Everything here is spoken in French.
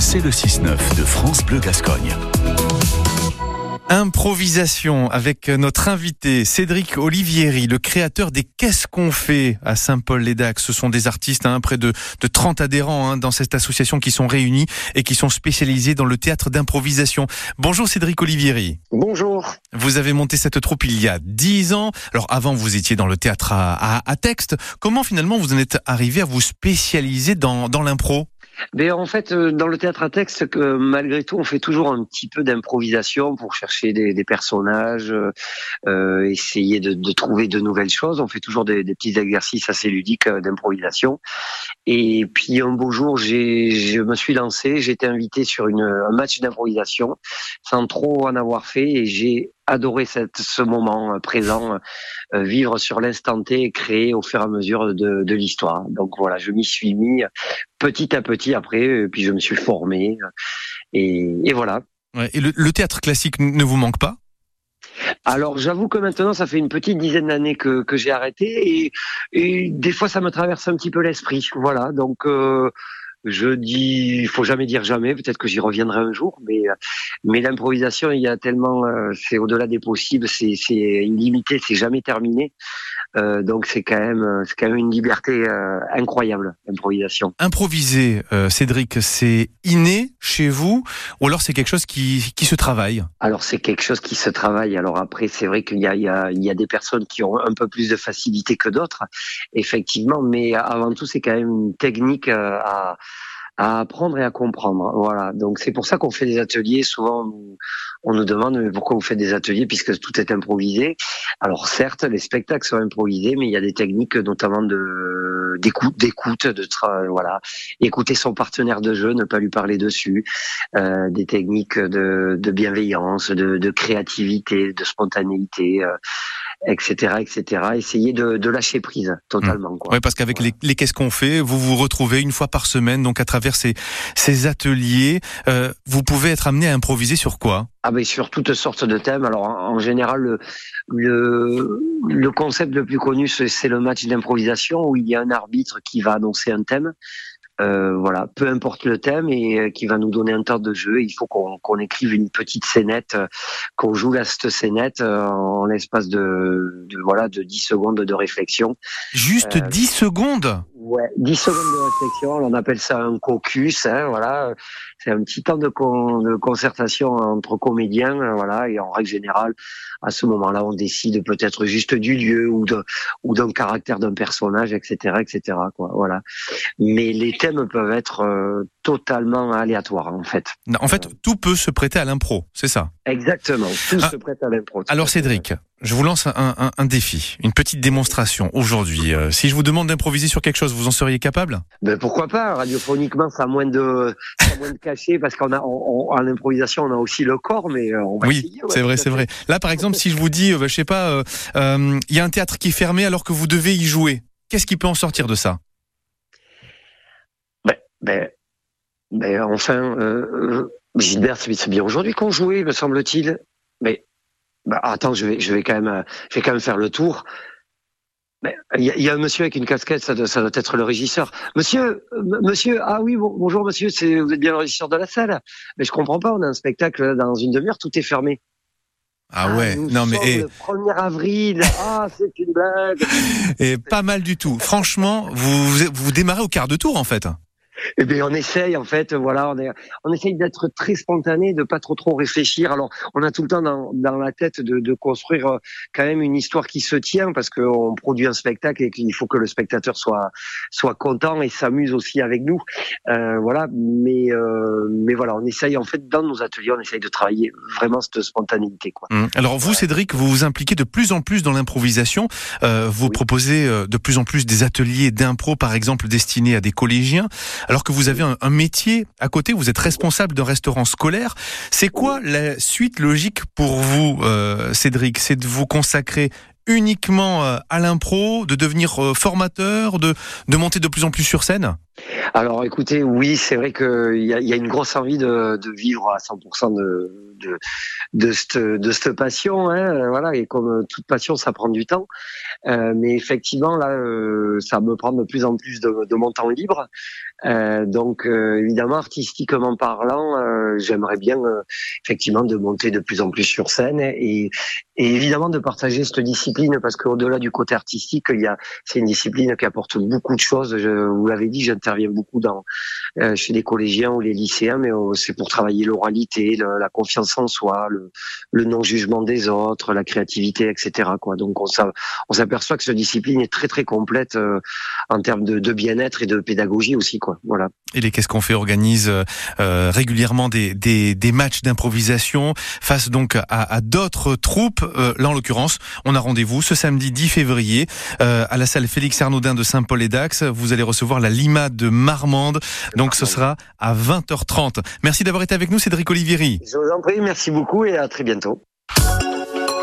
C'est le 6-9 de France Bleu Gascogne. Improvisation avec notre invité Cédric Olivieri, le créateur des Qu'est-ce qu'on fait à Saint-Paul-les-Dax. Ce sont des artistes, hein, près de, de 30 adhérents hein, dans cette association qui sont réunis et qui sont spécialisés dans le théâtre d'improvisation. Bonjour Cédric Olivieri. Bonjour. Vous avez monté cette troupe il y a 10 ans. Alors avant, vous étiez dans le théâtre à, à, à texte. Comment finalement vous en êtes arrivé à vous spécialiser dans, dans l'impro? Mais en fait, euh, dans le théâtre à texte, malgré tout, on fait toujours un petit peu d'improvisation pour chercher des, des personnages, euh, euh essayer de, de, trouver de nouvelles choses. On fait toujours des, des petits exercices assez ludiques euh, d'improvisation. Et puis un beau jour, je me suis lancé, j'ai été invité sur une, un match d'improvisation sans trop en avoir fait, et j'ai adoré cette, ce moment présent, euh, vivre sur l'instant T et créer au fur et à mesure de, de l'histoire. Donc voilà, je m'y suis mis petit à petit après, puis je me suis formé, et, et voilà. Ouais, et le, le théâtre classique ne vous manque pas? Alors j'avoue que maintenant ça fait une petite dizaine d'années que, que j'ai arrêté et, et, des fois ça me traverse un petit peu l'esprit. Voilà, donc euh, je dis, il faut jamais dire jamais. Peut-être que j'y reviendrai un jour, mais mais l'improvisation, il y a tellement, euh, c'est au-delà des possibles, c'est c'est illimité, c'est jamais terminé. Euh, donc c'est quand même euh, c'est quand même une liberté euh, incroyable l'improvisation. Improviser, euh, Cédric, c'est inné chez vous ou alors c'est quelque chose qui qui se travaille? Alors c'est quelque chose qui se travaille. Alors après c'est vrai qu'il y a il y a il y a des personnes qui ont un peu plus de facilité que d'autres, effectivement, mais avant tout c'est quand même une technique à à apprendre et à comprendre. Voilà. Donc c'est pour ça qu'on fait des ateliers. Souvent, on nous demande mais pourquoi vous faites des ateliers puisque tout est improvisé? Alors certes, les spectacles sont improvisés, mais il y a des techniques, notamment de d'écoute, d'écoute, de voilà, écouter son partenaire de jeu, ne pas lui parler dessus, euh, des techniques de, de bienveillance, de, de, créativité, de spontanéité. Euh, etc., etc. Essayer de, de lâcher prise totalement. Quoi. Oui, parce qu'avec voilà. les, les qu'est-ce qu'on fait, vous vous retrouvez une fois par semaine, donc à travers ces, ces ateliers, euh, vous pouvez être amené à improviser sur quoi? Ah ben sur toutes sortes de thèmes. Alors en, en général, le, le, le, concept le plus connu, c'est le match d'improvisation où il y a un arbitre qui va annoncer un thème. Euh, voilà, peu importe le thème et euh, qui va nous donner un temps de jeu. Il faut qu'on qu écrive une petite scénette, euh, qu'on joue la cette scénette en l'espace de, de, voilà de 10 secondes de réflexion. Juste 10 secondes? Ouais, 10 secondes de réflexion, on appelle ça un caucus, hein, voilà. C'est un petit temps de, con, de, concertation entre comédiens, voilà, et en règle générale, à ce moment-là, on décide peut-être juste du lieu ou de ou d'un caractère d'un personnage, etc., etc. Quoi, voilà. Mais les thèmes peuvent être euh, totalement aléatoires, en fait. En fait, tout peut se prêter à l'impro, c'est ça? Exactement, tout ah, se prête à l'impro. Alors, Cédric, je vous lance un, un, un, défi, une petite démonstration aujourd'hui. Euh, si je vous demande d'improviser sur quelque chose, vous en seriez capable? Ben Pourquoi pas? Radiophoniquement, ça a moins de, ça a moins de cachet parce qu'on a on, en improvisation, on a aussi le corps, mais euh, on va oui. Ouais, c'est vrai, c'est vrai. Là, par exemple, si je vous dis, ben, je sais pas, il euh, euh, y a un théâtre qui est fermé alors que vous devez y jouer, qu'est-ce qui peut en sortir de ça? Ben, ben, ben, enfin, Gilbert, c'est bien aujourd'hui qu'on jouait, me semble-t-il. Bah, attends, je vais, je vais quand même, je vais quand même faire le tour. Il y, y, a un monsieur avec une casquette, ça doit, ça doit être le régisseur. Monsieur, monsieur, ah oui, bon, bonjour monsieur, c'est, vous êtes bien le régisseur de la salle. Mais je comprends pas, on a un spectacle dans une demi-heure, tout est fermé. Ah ouais, ah, non mais et... le 1er avril, ah c'est une blague. Et pas mal du tout. Franchement, vous vous démarrez au quart de tour en fait. Eh bien, on essaye en fait, voilà, on, est, on essaye d'être très spontané, de pas trop trop réfléchir. Alors, on a tout le temps dans, dans la tête de, de construire euh, quand même une histoire qui se tient parce qu'on produit un spectacle et qu'il faut que le spectateur soit soit content et s'amuse aussi avec nous. Euh, voilà, mais euh, mais voilà, on essaye en fait dans nos ateliers, on essaye de travailler vraiment cette spontanéité. Quoi. Mmh. Alors vous, Cédric, vous vous impliquez de plus en plus dans l'improvisation. Euh, vous oui. proposez euh, de plus en plus des ateliers d'impro, par exemple, destinés à des collégiens alors que vous avez un, un métier à côté, vous êtes responsable d'un restaurant scolaire. C'est quoi la suite logique pour vous, euh, Cédric? C'est de vous consacrer uniquement euh, à l'impro, de devenir euh, formateur, de, de monter de plus en plus sur scène? Alors écoutez, oui, c'est vrai qu'il y a, y a une grosse envie de, de vivre à 100% de, de de cette de cette passion. Hein, voilà, et comme toute passion, ça prend du temps. Euh, mais effectivement, là, euh, ça me prend de plus en plus de, de mon temps libre. Euh, donc, euh, évidemment, artistiquement parlant, euh, j'aimerais bien effectivement de monter de plus en plus sur scène et, et évidemment de partager cette discipline parce qu'au-delà du côté artistique, il y a c'est une discipline qui apporte beaucoup de choses. Je, vous l'avez dit, j'interviens beaucoup dans chez les collégiens ou les lycéens, mais c'est pour travailler l'oralité, la confiance en soi, le, non-jugement des autres, la créativité, etc. Quoi. Donc on, s'aperçoit que cette discipline est très très complète en termes de, bien-être et de pédagogie aussi. Quoi. Voilà. Et les Qu'est-ce qu'on fait organise euh, régulièrement des, matchs d'improvisation face donc à, à d'autres troupes. Euh, là, en l'occurrence, on a rendez-vous ce samedi 10 février euh, à la salle Félix Arnaudin de Saint-Paul-et-Dax. Vous allez recevoir la Lima de Marmande. Donc, ce sera à 20h30. Merci d'avoir été avec nous, Cédric Olivieri. Je vous en prie, merci beaucoup et à très bientôt.